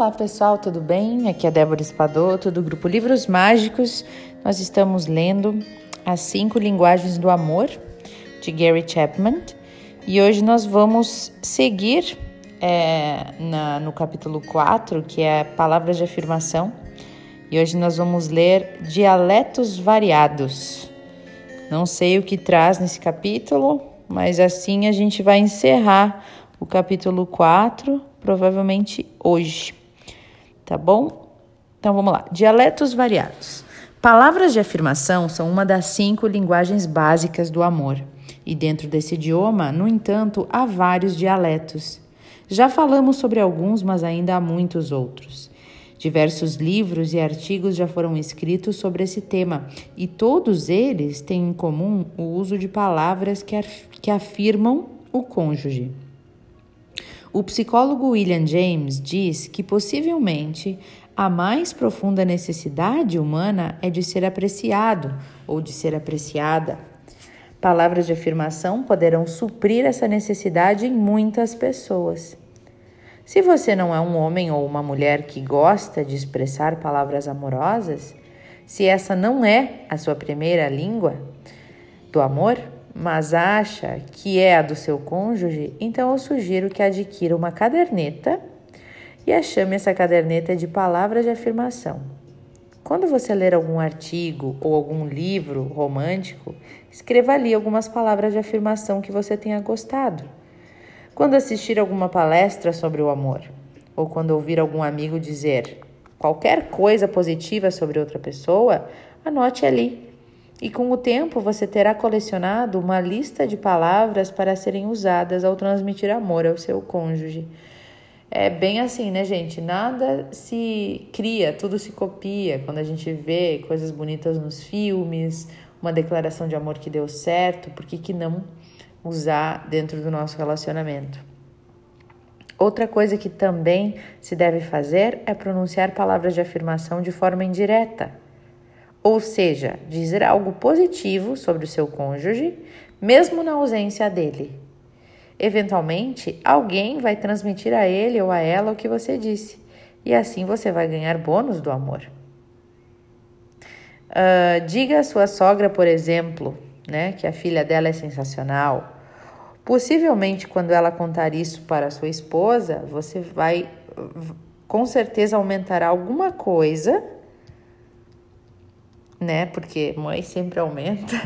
Olá pessoal, tudo bem? Aqui é Débora Espadoto do grupo Livros Mágicos. Nós estamos lendo As Cinco Linguagens do Amor de Gary Chapman e hoje nós vamos seguir é, na, no capítulo 4, que é Palavras de Afirmação, e hoje nós vamos ler Dialetos Variados. Não sei o que traz nesse capítulo, mas assim a gente vai encerrar o capítulo 4, provavelmente hoje. Tá bom? Então vamos lá. Dialetos variados. Palavras de afirmação são uma das cinco linguagens básicas do amor. E dentro desse idioma, no entanto, há vários dialetos. Já falamos sobre alguns, mas ainda há muitos outros. Diversos livros e artigos já foram escritos sobre esse tema, e todos eles têm em comum o uso de palavras que, que afirmam o cônjuge. O psicólogo William James diz que possivelmente a mais profunda necessidade humana é de ser apreciado ou de ser apreciada. Palavras de afirmação poderão suprir essa necessidade em muitas pessoas. Se você não é um homem ou uma mulher que gosta de expressar palavras amorosas, se essa não é a sua primeira língua do amor, mas acha que é a do seu cônjuge, então eu sugiro que adquira uma caderneta e a chame essa caderneta de palavras de afirmação. Quando você ler algum artigo ou algum livro romântico, escreva ali algumas palavras de afirmação que você tenha gostado. Quando assistir alguma palestra sobre o amor, ou quando ouvir algum amigo dizer qualquer coisa positiva sobre outra pessoa, anote ali e com o tempo você terá colecionado uma lista de palavras para serem usadas ao transmitir amor ao seu cônjuge. É bem assim, né, gente? Nada se cria, tudo se copia. Quando a gente vê coisas bonitas nos filmes, uma declaração de amor que deu certo, por que, que não usar dentro do nosso relacionamento? Outra coisa que também se deve fazer é pronunciar palavras de afirmação de forma indireta. Ou seja, dizer algo positivo sobre o seu cônjuge, mesmo na ausência dele. Eventualmente, alguém vai transmitir a ele ou a ela o que você disse, e assim você vai ganhar bônus do amor. Uh, diga à sua sogra, por exemplo, né, que a filha dela é sensacional. Possivelmente, quando ela contar isso para sua esposa, você vai com certeza aumentar alguma coisa né? Porque mãe sempre aumenta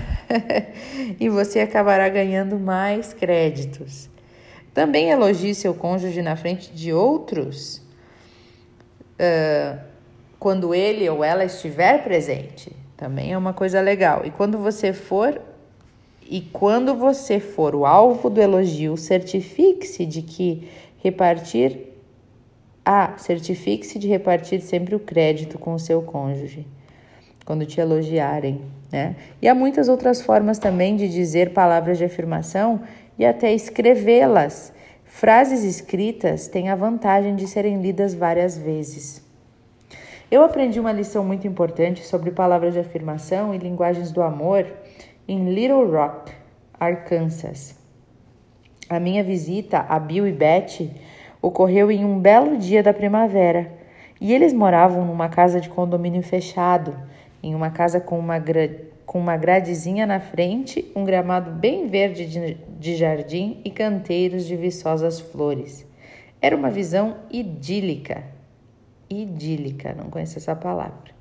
e você acabará ganhando mais créditos. Também elogie seu cônjuge na frente de outros uh, quando ele ou ela estiver presente. Também é uma coisa legal. E quando você for e quando você for o alvo do elogio, certifique-se de que repartir ah, certifique-se de repartir sempre o crédito com o seu cônjuge quando te elogiarem, né? E há muitas outras formas também de dizer palavras de afirmação e até escrevê-las. Frases escritas têm a vantagem de serem lidas várias vezes. Eu aprendi uma lição muito importante sobre palavras de afirmação e linguagens do amor em Little Rock, Arkansas. A minha visita a Bill e Betty ocorreu em um belo dia da primavera e eles moravam numa casa de condomínio fechado em uma casa com uma, com uma gradezinha na frente, um gramado bem verde de, de jardim e canteiros de viçosas flores. Era uma visão idílica. Idílica, não conheço essa palavra.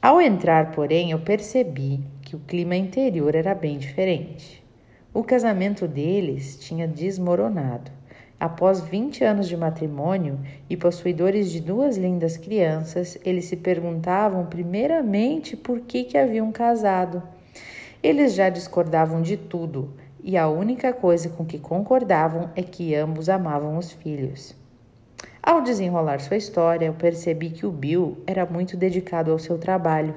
Ao entrar, porém, eu percebi que o clima interior era bem diferente. O casamento deles tinha desmoronado. Após 20 anos de matrimônio e possuidores de duas lindas crianças, eles se perguntavam primeiramente por que, que haviam casado. Eles já discordavam de tudo e a única coisa com que concordavam é que ambos amavam os filhos. Ao desenrolar sua história, eu percebi que o Bill era muito dedicado ao seu trabalho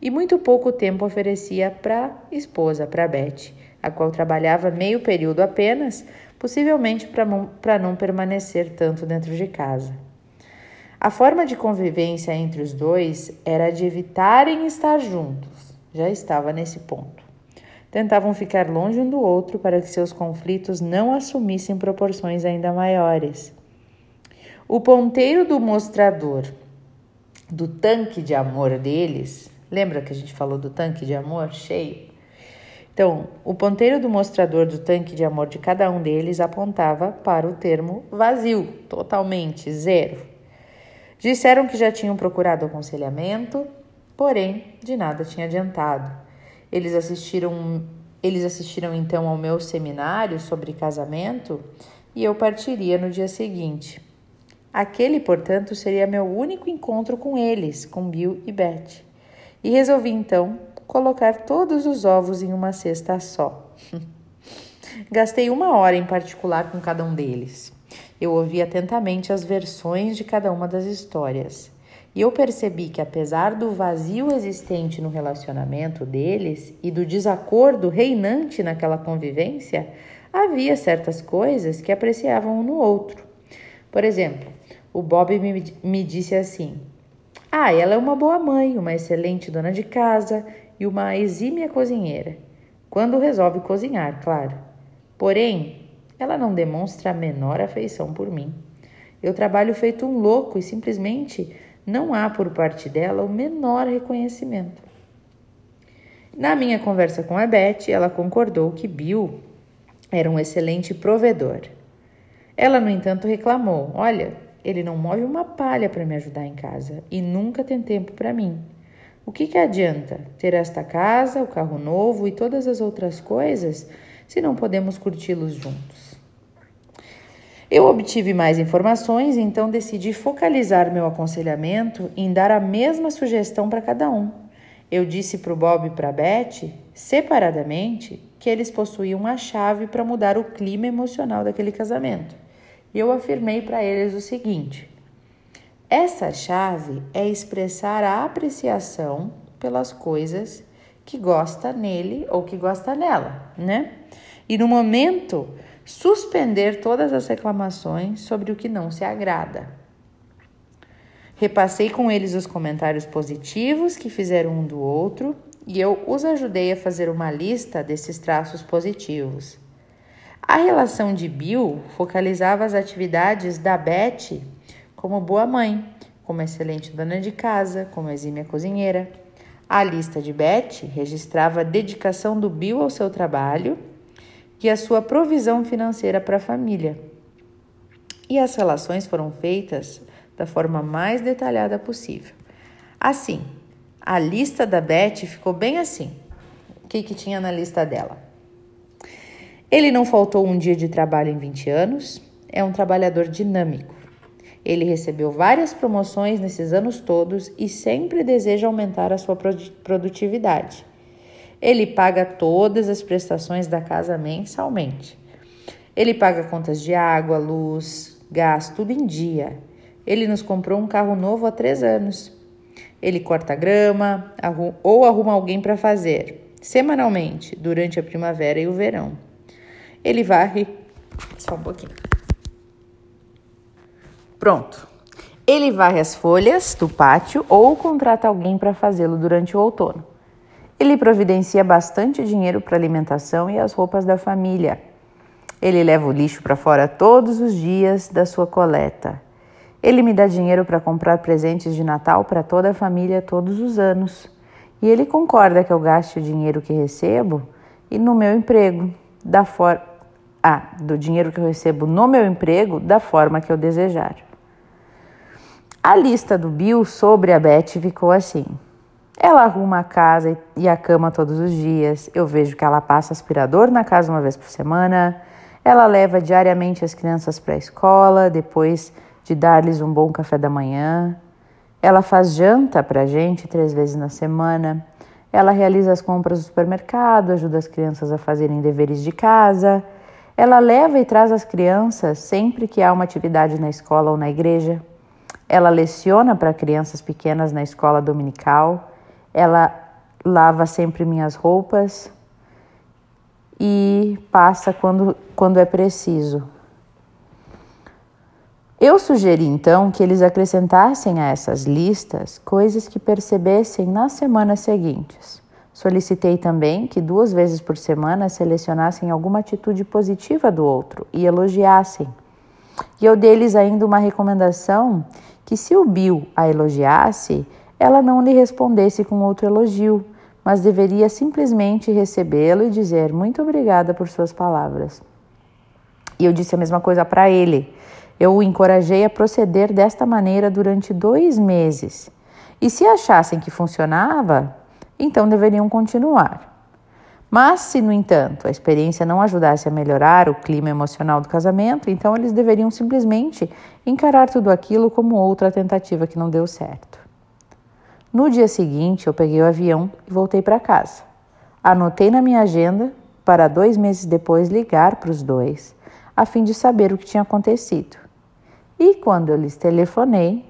e muito pouco tempo oferecia para a esposa, para Beth, a qual trabalhava meio período apenas possivelmente para não permanecer tanto dentro de casa. A forma de convivência entre os dois era de evitarem estar juntos, já estava nesse ponto. Tentavam ficar longe um do outro para que seus conflitos não assumissem proporções ainda maiores. O ponteiro do mostrador do tanque de amor deles, lembra que a gente falou do tanque de amor cheio? Então, o ponteiro do mostrador do tanque de amor de cada um deles apontava para o termo vazio, totalmente zero. Disseram que já tinham procurado aconselhamento, porém de nada tinha adiantado. Eles assistiram, eles assistiram então ao meu seminário sobre casamento e eu partiria no dia seguinte. Aquele, portanto, seria meu único encontro com eles, com Bill e Beth. E resolvi então colocar todos os ovos em uma cesta só. Gastei uma hora em particular com cada um deles. Eu ouvi atentamente as versões de cada uma das histórias. E eu percebi que, apesar do vazio existente no relacionamento deles e do desacordo reinante naquela convivência, havia certas coisas que apreciavam um no outro. Por exemplo, o Bob me, me disse assim: Ah, ela é uma boa mãe, uma excelente dona de casa e uma exímia cozinheira. Quando resolve cozinhar, claro. Porém, ela não demonstra a menor afeição por mim. Eu trabalho feito um louco e simplesmente não há por parte dela o menor reconhecimento. Na minha conversa com a Beth, ela concordou que Bill era um excelente provedor. Ela, no entanto, reclamou: Olha, ele não move uma palha para me ajudar em casa e nunca tem tempo para mim. O que, que adianta ter esta casa, o carro novo e todas as outras coisas se não podemos curti-los juntos? Eu obtive mais informações, então decidi focalizar meu aconselhamento em dar a mesma sugestão para cada um. Eu disse para o Bob e para a Beth, separadamente, que eles possuíam a chave para mudar o clima emocional daquele casamento. E eu afirmei para eles o seguinte: essa chave é expressar a apreciação pelas coisas que gosta nele ou que gosta nela, né? E no momento suspender todas as reclamações sobre o que não se agrada. Repassei com eles os comentários positivos que fizeram um do outro e eu os ajudei a fazer uma lista desses traços positivos. A relação de Bill focalizava as atividades da Beth como boa mãe, como excelente dona de casa, como exímia cozinheira. A lista de Beth registrava a dedicação do Bill ao seu trabalho e a sua provisão financeira para a família. E as relações foram feitas da forma mais detalhada possível. Assim, a lista da Beth ficou bem assim. O que, que tinha na lista dela? Ele não faltou um dia de trabalho em 20 anos, é um trabalhador dinâmico. Ele recebeu várias promoções nesses anos todos e sempre deseja aumentar a sua produtividade. Ele paga todas as prestações da casa mensalmente. Ele paga contas de água, luz, gás, tudo em dia. Ele nos comprou um carro novo há três anos. Ele corta grama ou arruma alguém para fazer, semanalmente, durante a primavera e o verão. Ele varre. Só um pouquinho. Pronto. Ele varre as folhas do pátio ou contrata alguém para fazê-lo durante o outono. Ele providencia bastante dinheiro para alimentação e as roupas da família. Ele leva o lixo para fora todos os dias da sua coleta. Ele me dá dinheiro para comprar presentes de Natal para toda a família todos os anos. E ele concorda que eu gaste o dinheiro que recebo e no meu emprego, da forma ah, do dinheiro que eu recebo no meu emprego da forma que eu desejar. A lista do Bill sobre a Beth ficou assim: ela arruma a casa e a cama todos os dias. Eu vejo que ela passa aspirador na casa uma vez por semana. Ela leva diariamente as crianças para a escola, depois de dar-lhes um bom café da manhã. Ela faz janta para a gente três vezes na semana. Ela realiza as compras do supermercado, ajuda as crianças a fazerem deveres de casa. Ela leva e traz as crianças sempre que há uma atividade na escola ou na igreja. Ela leciona para crianças pequenas na escola dominical. Ela lava sempre minhas roupas e passa quando, quando é preciso. Eu sugeri então que eles acrescentassem a essas listas coisas que percebessem nas semanas seguintes. Solicitei também que duas vezes por semana selecionassem alguma atitude positiva do outro e elogiassem. E eu dei-lhes ainda uma recomendação que se o Bill a elogiasse, ela não lhe respondesse com outro elogio, mas deveria simplesmente recebê-lo e dizer muito obrigada por suas palavras. E eu disse a mesma coisa para ele. Eu o encorajei a proceder desta maneira durante dois meses. E se achassem que funcionava, então deveriam continuar. Mas, se, no entanto, a experiência não ajudasse a melhorar o clima emocional do casamento, então eles deveriam simplesmente encarar tudo aquilo como outra tentativa que não deu certo. No dia seguinte, eu peguei o avião e voltei para casa. Anotei na minha agenda para dois meses depois ligar para os dois, a fim de saber o que tinha acontecido. E quando eu lhes telefonei,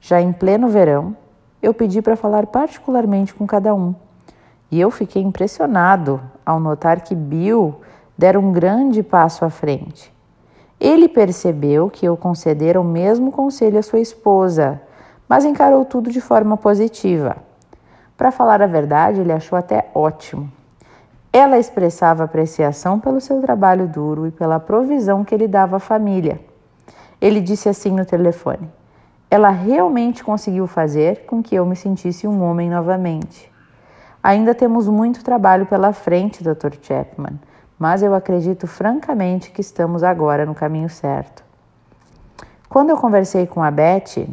já em pleno verão, eu pedi para falar particularmente com cada um. E eu fiquei impressionado ao notar que Bill dera um grande passo à frente. Ele percebeu que eu concedera o mesmo conselho à sua esposa, mas encarou tudo de forma positiva. Para falar a verdade, ele achou até ótimo. Ela expressava apreciação pelo seu trabalho duro e pela provisão que ele dava à família. Ele disse assim no telefone: Ela realmente conseguiu fazer com que eu me sentisse um homem novamente. Ainda temos muito trabalho pela frente, Dr. Chapman, mas eu acredito francamente que estamos agora no caminho certo. Quando eu conversei com a Beth,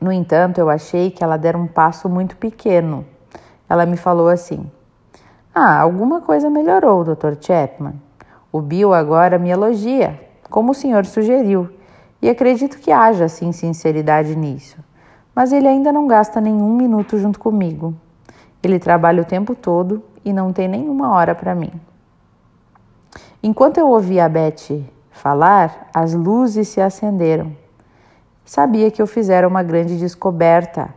no entanto, eu achei que ela dera um passo muito pequeno. Ela me falou assim: Ah, alguma coisa melhorou, Dr. Chapman. O Bill agora me elogia, como o senhor sugeriu, e acredito que haja sim sinceridade nisso. Mas ele ainda não gasta nenhum minuto junto comigo. Ele trabalha o tempo todo e não tem nenhuma hora para mim. Enquanto eu ouvia a Beth falar, as luzes se acenderam. Sabia que eu fizera uma grande descoberta.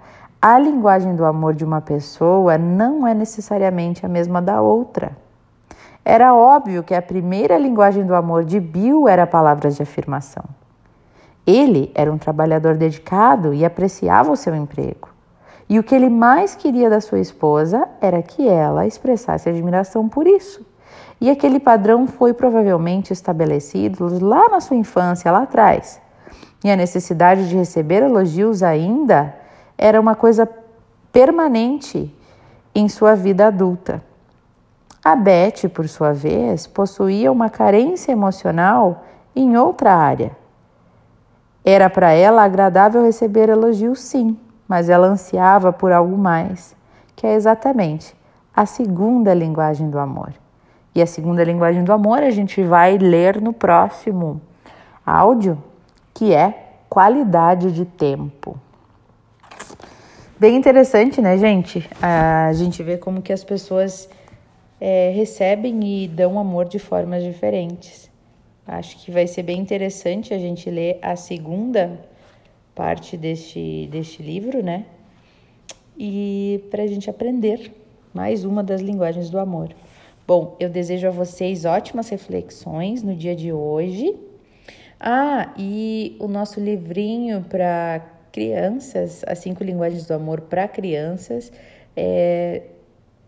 A linguagem do amor de uma pessoa não é necessariamente a mesma da outra. Era óbvio que a primeira linguagem do amor de Bill era palavras de afirmação. Ele era um trabalhador dedicado e apreciava o seu emprego. E o que ele mais queria da sua esposa era que ela expressasse admiração por isso. E aquele padrão foi provavelmente estabelecido lá na sua infância, lá atrás. E a necessidade de receber elogios ainda era uma coisa permanente em sua vida adulta. A Beth, por sua vez, possuía uma carência emocional em outra área. Era para ela agradável receber elogios, sim, mas ela ansiava por algo mais, que é exatamente a segunda linguagem do amor. E a segunda linguagem do amor a gente vai ler no próximo áudio, que é qualidade de tempo. Bem interessante, né, gente? A gente vê como que as pessoas é, recebem e dão amor de formas diferentes. Acho que vai ser bem interessante a gente ler a segunda parte deste, deste livro, né? E para a gente aprender mais uma das linguagens do amor. Bom, eu desejo a vocês ótimas reflexões no dia de hoje. Ah, e o nosso livrinho para crianças, as cinco linguagens do amor para crianças, é,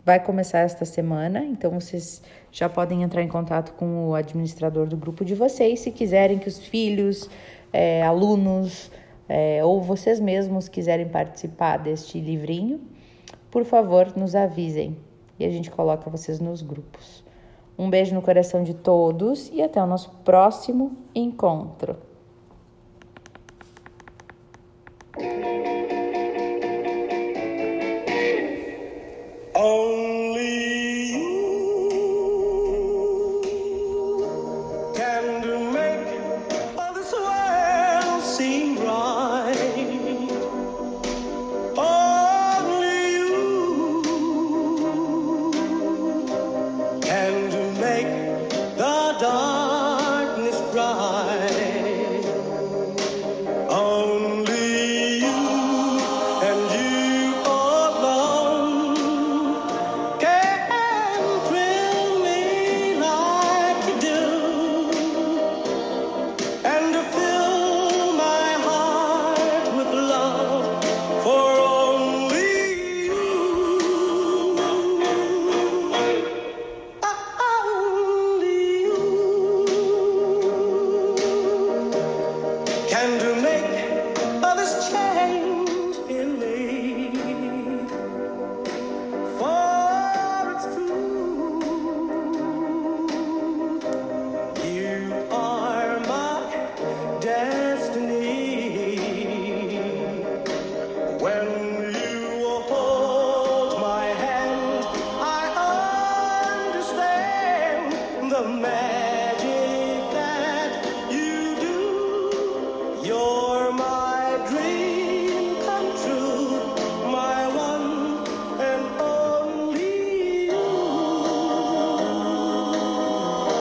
vai começar esta semana, então vocês já podem entrar em contato com o administrador do grupo de vocês se quiserem que os filhos, é, alunos é, ou vocês mesmos quiserem participar deste livrinho, por favor, nos avisem e a gente coloca vocês nos grupos. Um beijo no coração de todos e até o nosso próximo encontro.